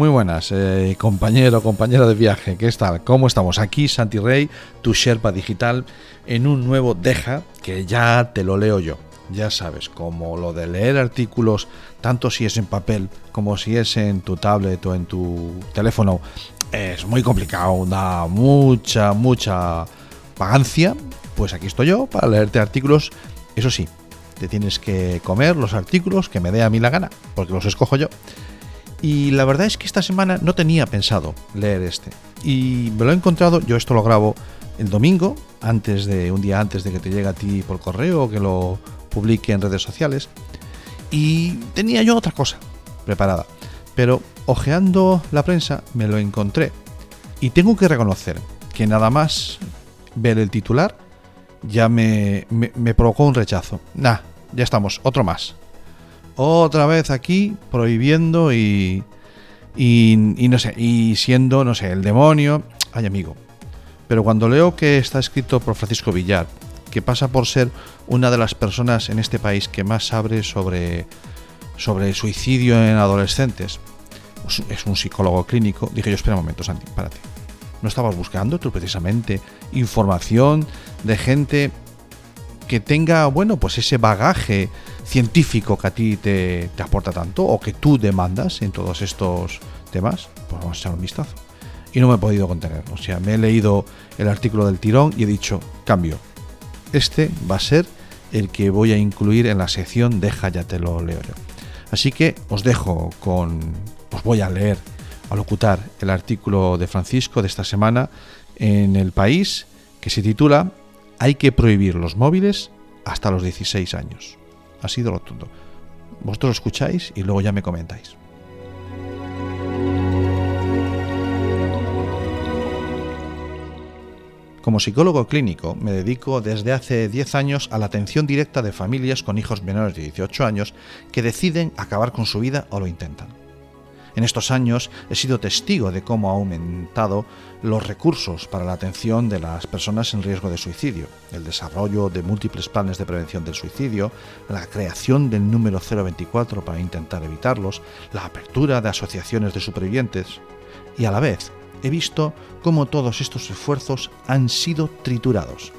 Muy buenas, eh, compañero, compañera de viaje, ¿qué tal? ¿Cómo estamos? Aquí Santi Rey, tu Sherpa digital, en un nuevo Deja que ya te lo leo yo. Ya sabes, como lo de leer artículos, tanto si es en papel como si es en tu tablet o en tu teléfono, es muy complicado, da mucha, mucha vagancia. Pues aquí estoy yo para leerte artículos, eso sí, te tienes que comer los artículos que me dé a mí la gana, porque los escojo yo. Y la verdad es que esta semana no tenía pensado leer este. Y me lo he encontrado, yo esto lo grabo el domingo, antes de un día antes de que te llegue a ti por correo o que lo publique en redes sociales. Y tenía yo otra cosa preparada. Pero ojeando la prensa me lo encontré. Y tengo que reconocer que nada más ver el titular ya me, me, provocó un rechazo. Nah, ya estamos, otro más otra vez aquí prohibiendo y, y, no sé, y siendo, no sé, el demonio. Ay, amigo. Pero cuando leo que está escrito por Francisco Villar, que pasa por ser una de las personas en este país que más sabe sobre, sobre suicidio en adolescentes, pues es un psicólogo clínico, dije yo, espera un momento, Santi, párate. ¿No estabas buscando tú precisamente información de gente que tenga, bueno, pues ese bagaje científico que a ti te, aporta tanto o que tú demandas en todos estos temas, pues vamos a echar un vistazo. Y no me he podido contener. O sea, me he leído el artículo del tirón y he dicho, cambio. Este va a ser el que voy a incluir en la sección Deja ya te lo leo yo. Así que os dejo con. Os voy a leer, a locutar el artículo de Francisco de esta semana en El País que se titula hay que prohibir los móviles hasta los 16 años. Ha sido rotundo. Vosotros lo escucháis y luego ya me comentáis. Como psicólogo clínico me dedico desde hace 10 años a la atención directa de familias con hijos menores de 18 años que deciden acabar con su vida o lo intentan. En estos años he sido testigo de cómo ha aumentado los recursos para la atención de las personas en riesgo de suicidio, el desarrollo de múltiples planes de prevención del suicidio, la creación del número 024 para intentar evitarlos, la apertura de asociaciones de supervivientes y a la vez he visto cómo todos estos esfuerzos han sido triturados.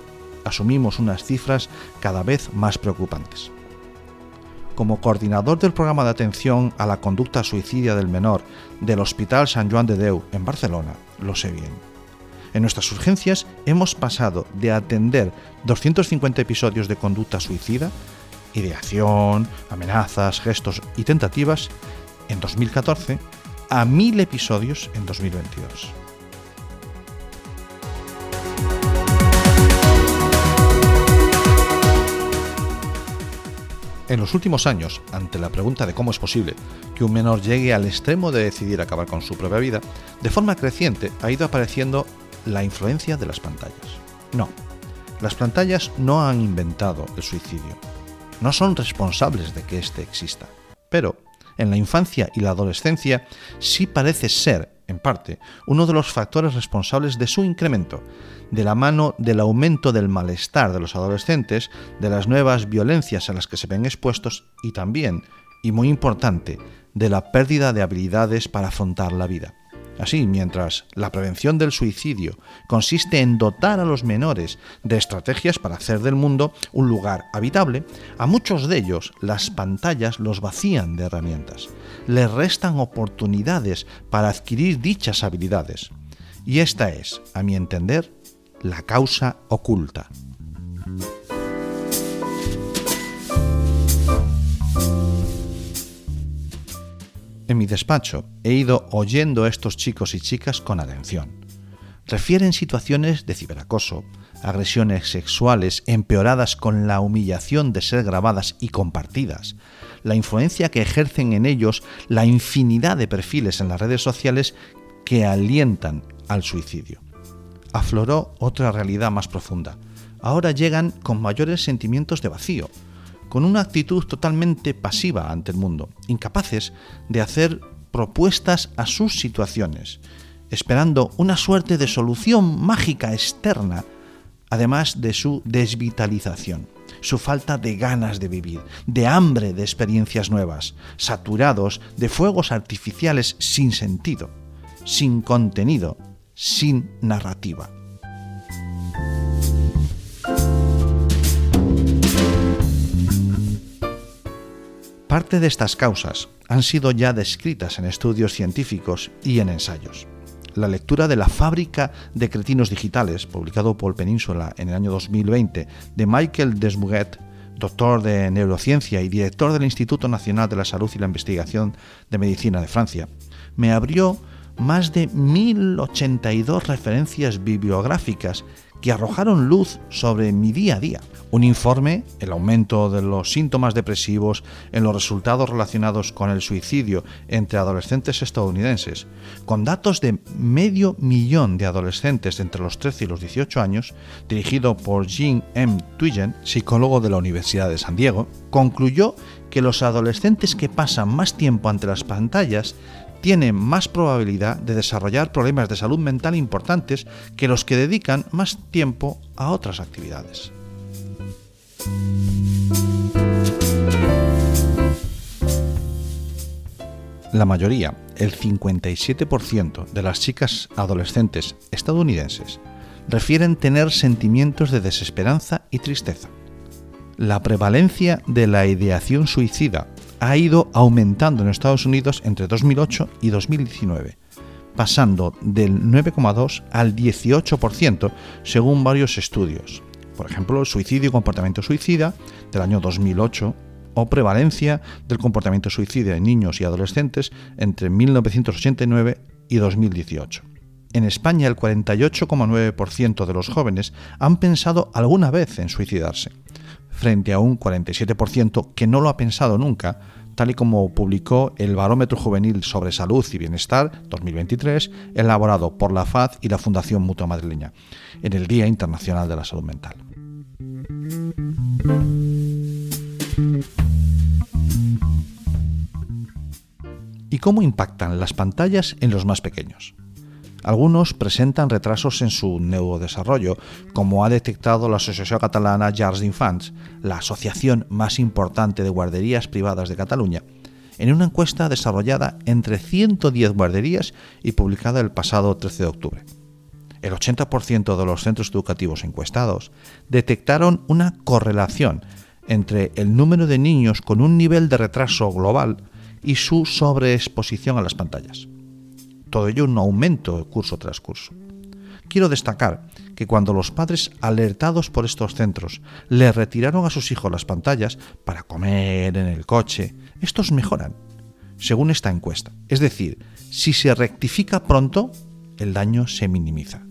Asumimos unas cifras cada vez más preocupantes como coordinador del programa de atención a la conducta suicidia del menor del Hospital San Joan de Deu en Barcelona, lo sé bien. En nuestras urgencias hemos pasado de atender 250 episodios de conducta suicida, ideación, amenazas, gestos y tentativas en 2014 a 1000 episodios en 2022. En los últimos años, ante la pregunta de cómo es posible que un menor llegue al extremo de decidir acabar con su propia vida, de forma creciente ha ido apareciendo la influencia de las pantallas. No, las pantallas no han inventado el suicidio, no son responsables de que éste exista, pero en la infancia y la adolescencia sí parece ser en parte, uno de los factores responsables de su incremento, de la mano del aumento del malestar de los adolescentes, de las nuevas violencias a las que se ven expuestos y también, y muy importante, de la pérdida de habilidades para afrontar la vida. Así, mientras la prevención del suicidio consiste en dotar a los menores de estrategias para hacer del mundo un lugar habitable, a muchos de ellos las pantallas los vacían de herramientas, les restan oportunidades para adquirir dichas habilidades. Y esta es, a mi entender, la causa oculta. En mi despacho he ido oyendo a estos chicos y chicas con atención. Refieren situaciones de ciberacoso, agresiones sexuales empeoradas con la humillación de ser grabadas y compartidas, la influencia que ejercen en ellos la infinidad de perfiles en las redes sociales que alientan al suicidio. Afloró otra realidad más profunda. Ahora llegan con mayores sentimientos de vacío, con una actitud totalmente pasiva ante el mundo, incapaces de hacer propuestas a sus situaciones, esperando una suerte de solución mágica externa además de su desvitalización, su falta de ganas de vivir, de hambre de experiencias nuevas, saturados de fuegos artificiales sin sentido, sin contenido, sin narrativa. Parte de estas causas han sido ya descritas en estudios científicos y en ensayos. La lectura de La fábrica de cretinos digitales, publicado por Península en el año 2020, de Michael Desmuguet, doctor de neurociencia y director del Instituto Nacional de la Salud y la Investigación de Medicina de Francia, me abrió más de 1082 referencias bibliográficas que arrojaron luz sobre mi día a día. Un informe, el aumento de los síntomas depresivos en los resultados relacionados con el suicidio entre adolescentes estadounidenses, con datos de medio millón de adolescentes entre los 13 y los 18 años, dirigido por Jean M. Twigen, psicólogo de la Universidad de San Diego, concluyó que los adolescentes que pasan más tiempo ante las pantallas tienen más probabilidad de desarrollar problemas de salud mental importantes que los que dedican más tiempo a otras actividades. La mayoría, el 57% de las chicas adolescentes estadounidenses, refieren tener sentimientos de desesperanza y tristeza. La prevalencia de la ideación suicida ha ido aumentando en Estados Unidos entre 2008 y 2019, pasando del 9,2 al 18% según varios estudios. Por ejemplo, suicidio y comportamiento suicida del año 2008 o prevalencia del comportamiento suicida en niños y adolescentes entre 1989 y 2018. En España el 48,9% de los jóvenes han pensado alguna vez en suicidarse, frente a un 47% que no lo ha pensado nunca, tal y como publicó el Barómetro Juvenil sobre Salud y Bienestar 2023, elaborado por la FAD y la Fundación Mutua Madrileña, en el Día Internacional de la Salud Mental. ¿Y cómo impactan las pantallas en los más pequeños? Algunos presentan retrasos en su neurodesarrollo, como ha detectado la Asociación Catalana Llars d'Infants, la asociación más importante de guarderías privadas de Cataluña, en una encuesta desarrollada entre 110 guarderías y publicada el pasado 13 de octubre. El 80% de los centros educativos encuestados detectaron una correlación entre el número de niños con un nivel de retraso global y su sobreexposición a las pantallas. Todo ello un aumento curso tras curso. Quiero destacar que cuando los padres alertados por estos centros le retiraron a sus hijos las pantallas para comer en el coche, estos mejoran, según esta encuesta. Es decir, si se rectifica pronto, el daño se minimiza.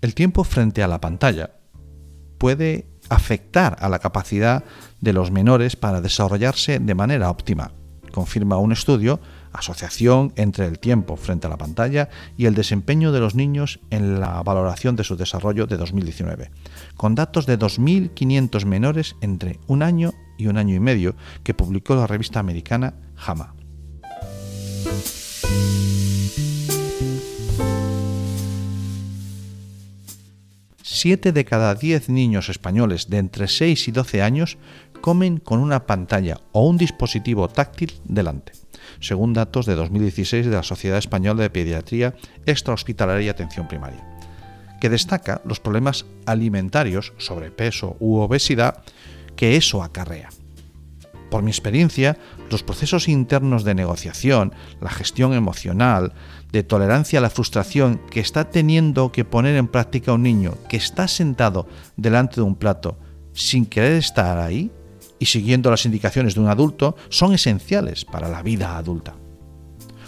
El tiempo frente a la pantalla puede afectar a la capacidad de los menores para desarrollarse de manera óptima, confirma un estudio, asociación entre el tiempo frente a la pantalla y el desempeño de los niños en la valoración de su desarrollo de 2019, con datos de 2.500 menores entre un año y un año y medio que publicó la revista americana JAMA. 7 de cada 10 niños españoles de entre 6 y 12 años comen con una pantalla o un dispositivo táctil delante, según datos de 2016 de la Sociedad Española de Pediatría Extrahospitalaria y Atención Primaria, que destaca los problemas alimentarios, sobrepeso u obesidad que eso acarrea. Por mi experiencia, los procesos internos de negociación, la gestión emocional, de tolerancia a la frustración que está teniendo que poner en práctica un niño que está sentado delante de un plato sin querer estar ahí y siguiendo las indicaciones de un adulto son esenciales para la vida adulta.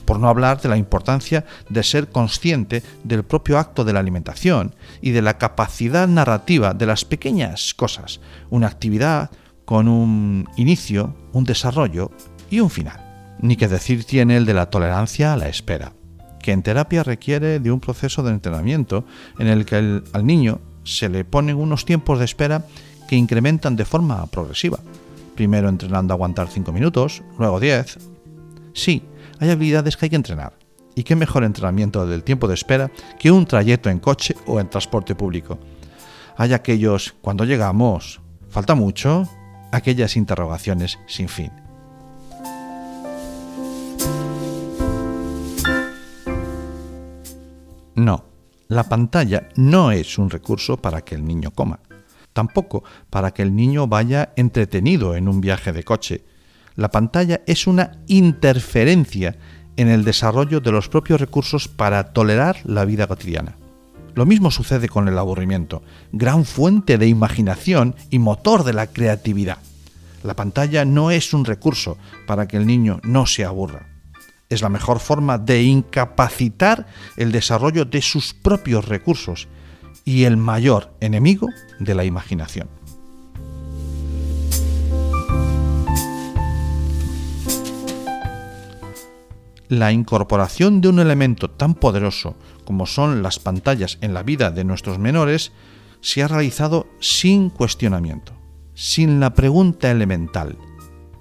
Por no hablar de la importancia de ser consciente del propio acto de la alimentación y de la capacidad narrativa de las pequeñas cosas, una actividad con un inicio, un desarrollo y un final. Ni que decir tiene el de la tolerancia a la espera, que en terapia requiere de un proceso de entrenamiento en el que al niño se le ponen unos tiempos de espera que incrementan de forma progresiva. Primero entrenando a aguantar 5 minutos, luego 10. Sí, hay habilidades que hay que entrenar. ¿Y qué mejor entrenamiento del tiempo de espera que un trayecto en coche o en transporte público? Hay aquellos, cuando llegamos, ¿falta mucho? Aquellas interrogaciones sin fin. No, la pantalla no es un recurso para que el niño coma, tampoco para que el niño vaya entretenido en un viaje de coche. La pantalla es una interferencia en el desarrollo de los propios recursos para tolerar la vida cotidiana. Lo mismo sucede con el aburrimiento, gran fuente de imaginación y motor de la creatividad. La pantalla no es un recurso para que el niño no se aburra. Es la mejor forma de incapacitar el desarrollo de sus propios recursos y el mayor enemigo de la imaginación. la incorporación de un elemento tan poderoso como son las pantallas en la vida de nuestros menores se ha realizado sin cuestionamiento, sin la pregunta elemental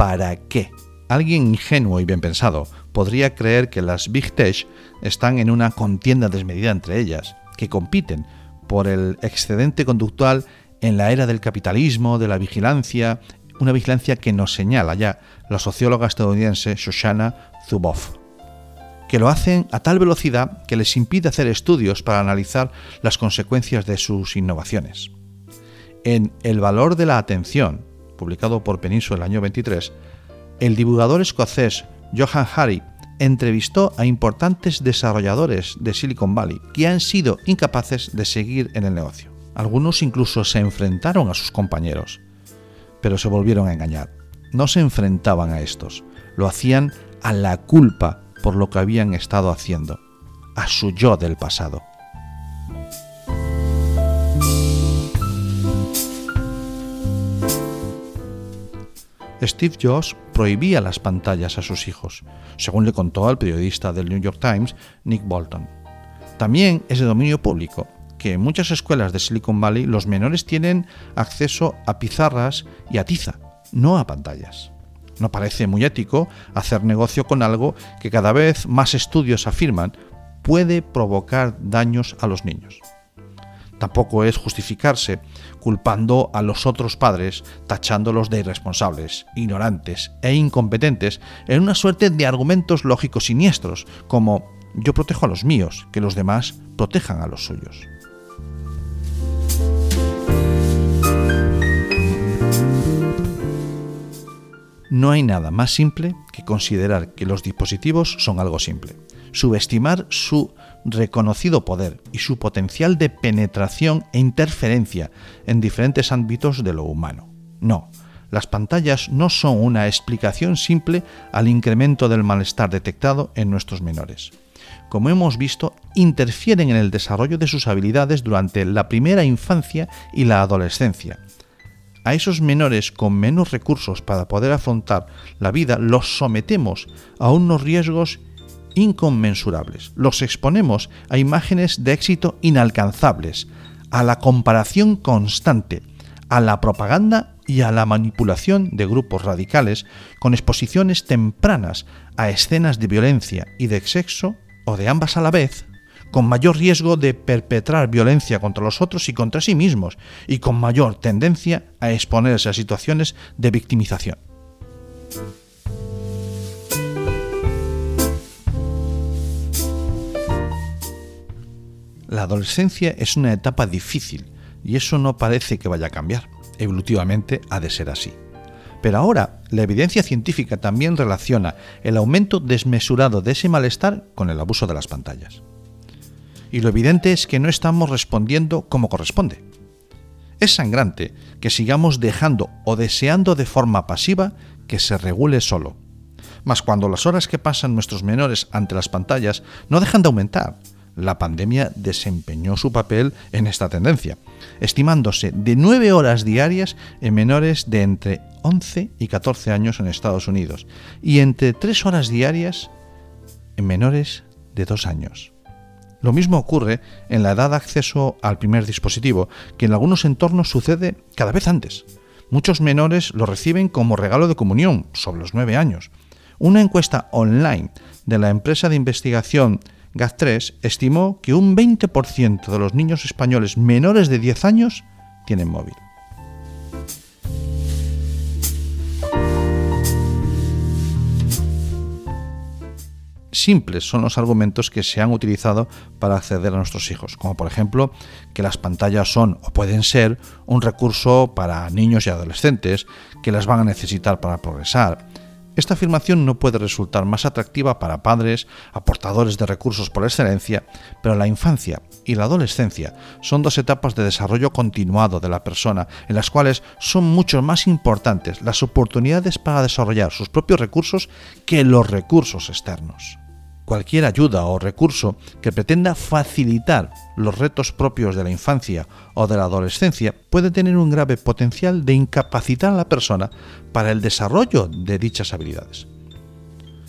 ¿para qué? Alguien ingenuo y bien pensado podría creer que las Big Tech están en una contienda desmedida entre ellas, que compiten por el excedente conductual en la era del capitalismo, de la vigilancia, una vigilancia que nos señala ya la socióloga estadounidense Shoshana Zuboff que lo hacen a tal velocidad que les impide hacer estudios para analizar las consecuencias de sus innovaciones. En El valor de la atención, publicado por Peninsula el año 23, el divulgador escocés Johan Hari entrevistó a importantes desarrolladores de Silicon Valley que han sido incapaces de seguir en el negocio. Algunos incluso se enfrentaron a sus compañeros, pero se volvieron a engañar. No se enfrentaban a estos, lo hacían a la culpa por lo que habían estado haciendo, a su yo del pasado. Steve Jobs prohibía las pantallas a sus hijos, según le contó al periodista del New York Times, Nick Bolton. También es de dominio público que en muchas escuelas de Silicon Valley los menores tienen acceso a pizarras y a tiza, no a pantallas. No parece muy ético hacer negocio con algo que cada vez más estudios afirman puede provocar daños a los niños. Tampoco es justificarse culpando a los otros padres, tachándolos de irresponsables, ignorantes e incompetentes en una suerte de argumentos lógicos siniestros, como yo protejo a los míos, que los demás protejan a los suyos. No hay nada más simple que considerar que los dispositivos son algo simple, subestimar su reconocido poder y su potencial de penetración e interferencia en diferentes ámbitos de lo humano. No, las pantallas no son una explicación simple al incremento del malestar detectado en nuestros menores. Como hemos visto, interfieren en el desarrollo de sus habilidades durante la primera infancia y la adolescencia, a esos menores con menos recursos para poder afrontar la vida los sometemos a unos riesgos inconmensurables, los exponemos a imágenes de éxito inalcanzables, a la comparación constante, a la propaganda y a la manipulación de grupos radicales con exposiciones tempranas a escenas de violencia y de sexo o de ambas a la vez con mayor riesgo de perpetrar violencia contra los otros y contra sí mismos, y con mayor tendencia a exponerse a situaciones de victimización. La adolescencia es una etapa difícil y eso no parece que vaya a cambiar. Evolutivamente ha de ser así. Pero ahora la evidencia científica también relaciona el aumento desmesurado de ese malestar con el abuso de las pantallas y lo evidente es que no estamos respondiendo como corresponde. Es sangrante que sigamos dejando o deseando de forma pasiva que se regule solo. Mas cuando las horas que pasan nuestros menores ante las pantallas no dejan de aumentar, la pandemia desempeñó su papel en esta tendencia, estimándose de 9 horas diarias en menores de entre 11 y 14 años en Estados Unidos y entre 3 horas diarias en menores de 2 años. Lo mismo ocurre en la edad de acceso al primer dispositivo, que en algunos entornos sucede cada vez antes. Muchos menores lo reciben como regalo de comunión, sobre los nueve años, Una encuesta online de la empresa de investigación GAT3 estimó que un 20% de los niños españoles menores de 10 años tienen móvil. Simples son los argumentos que se han utilizado para acceder a nuestros hijos, como por ejemplo que las pantallas son o pueden ser un recurso para niños y adolescentes que las van a necesitar para progresar. Esta afirmación no puede resultar más atractiva para padres, aportadores de recursos por excelencia, pero la infancia y la adolescencia son dos etapas de desarrollo continuado de la persona en las cuales son mucho más importantes las oportunidades para desarrollar sus propios recursos que los recursos externos cualquier ayuda o recurso que pretenda facilitar los retos propios de la infancia o de la adolescencia puede tener un grave potencial de incapacitar a la persona para el desarrollo de dichas habilidades.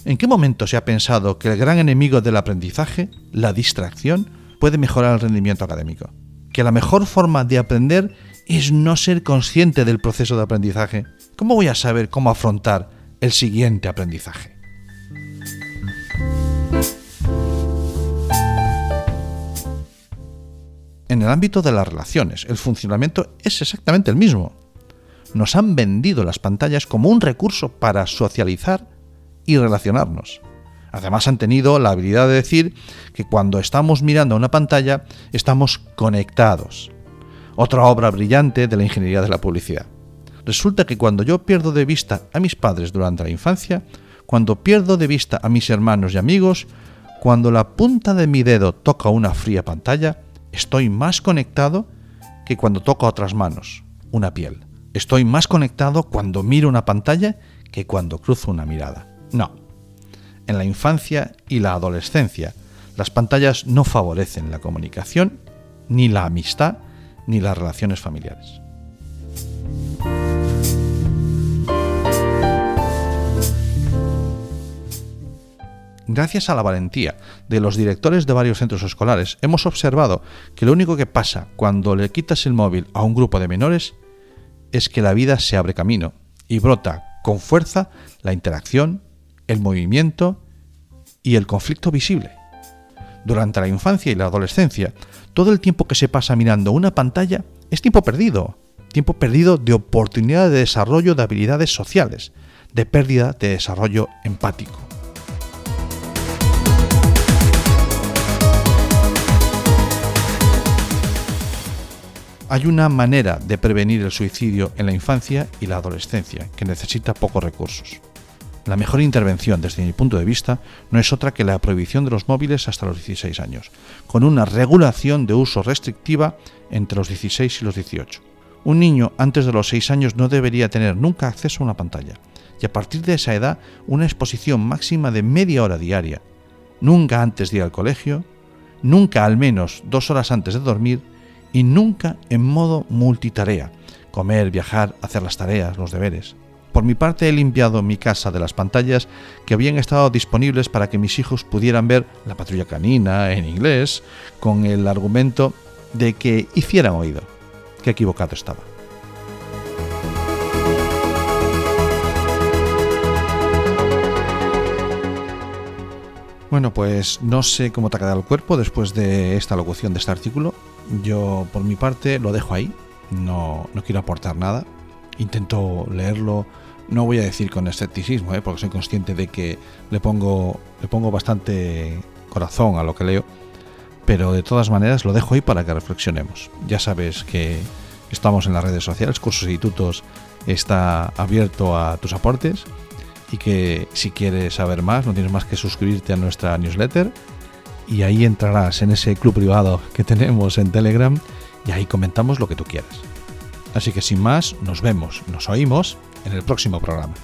¿En qué momento se ha pensado que el gran enemigo del aprendizaje, la distracción, puede mejorar el rendimiento académico? Que la mejor forma de aprender es no ser consciente del proceso de aprendizaje. ¿Cómo voy a saber cómo afrontar el siguiente aprendizaje? En el ámbito de las relaciones, el funcionamiento es exactamente el mismo. Nos han vendido las pantallas como un recurso para socializar y relacionarnos. Además han tenido la habilidad de decir que cuando estamos mirando una pantalla estamos conectados. Otra obra brillante de la ingeniería de la publicidad. Resulta que cuando yo pierdo de vista a mis padres durante la infancia, cuando pierdo de vista a mis hermanos y amigos, cuando la punta de mi dedo toca una fría pantalla, Estoy más conectado que cuando toco otras manos, una piel. Estoy más conectado cuando miro una pantalla que cuando cruzo una mirada. No. En la infancia y la adolescencia, las pantallas no favorecen la comunicación, ni la amistad, ni las relaciones familiares. Gracias a la valentía de los directores de varios centros escolares, hemos observado que lo único que pasa cuando le quitas el móvil a un grupo de menores es que la vida se abre camino y brota con fuerza la interacción, el movimiento y el conflicto visible. Durante la infancia y la adolescencia, todo el tiempo que se pasa mirando una pantalla es tiempo perdido, tiempo perdido de oportunidad de desarrollo de habilidades sociales, de pérdida de desarrollo empático. Hay una manera de prevenir el suicidio en la infancia y la adolescencia que necesita pocos recursos. La mejor intervención desde mi punto de vista no es otra que la prohibición de los móviles hasta los 16 años, con una regulación de uso restrictiva entre los 16 y los 18. Un niño antes de los 6 años no debería tener nunca acceso a una pantalla, y a partir de esa edad una exposición máxima de media hora diaria, nunca antes de ir al colegio, nunca al menos dos horas antes de dormir y nunca en modo multitarea, comer, viajar, hacer las tareas, los deberes. Por mi parte he limpiado mi casa de las pantallas que habían estado disponibles para que mis hijos pudieran ver la patrulla canina en inglés con el argumento de que hicieran oído. Qué equivocado estaba. Bueno, pues no sé cómo te ha quedado el cuerpo después de esta locución de este artículo. Yo, por mi parte, lo dejo ahí. No, no quiero aportar nada. Intento leerlo. No voy a decir con escepticismo, ¿eh? porque soy consciente de que le pongo, le pongo bastante corazón a lo que leo. Pero de todas maneras lo dejo ahí para que reflexionemos. Ya sabes que estamos en las redes sociales, Cursos y Tutos está abierto a tus aportes y que si quieres saber más no tienes más que suscribirte a nuestra newsletter y ahí entrarás en ese club privado que tenemos en Telegram y ahí comentamos lo que tú quieras. Así que sin más, nos vemos, nos oímos en el próximo programa.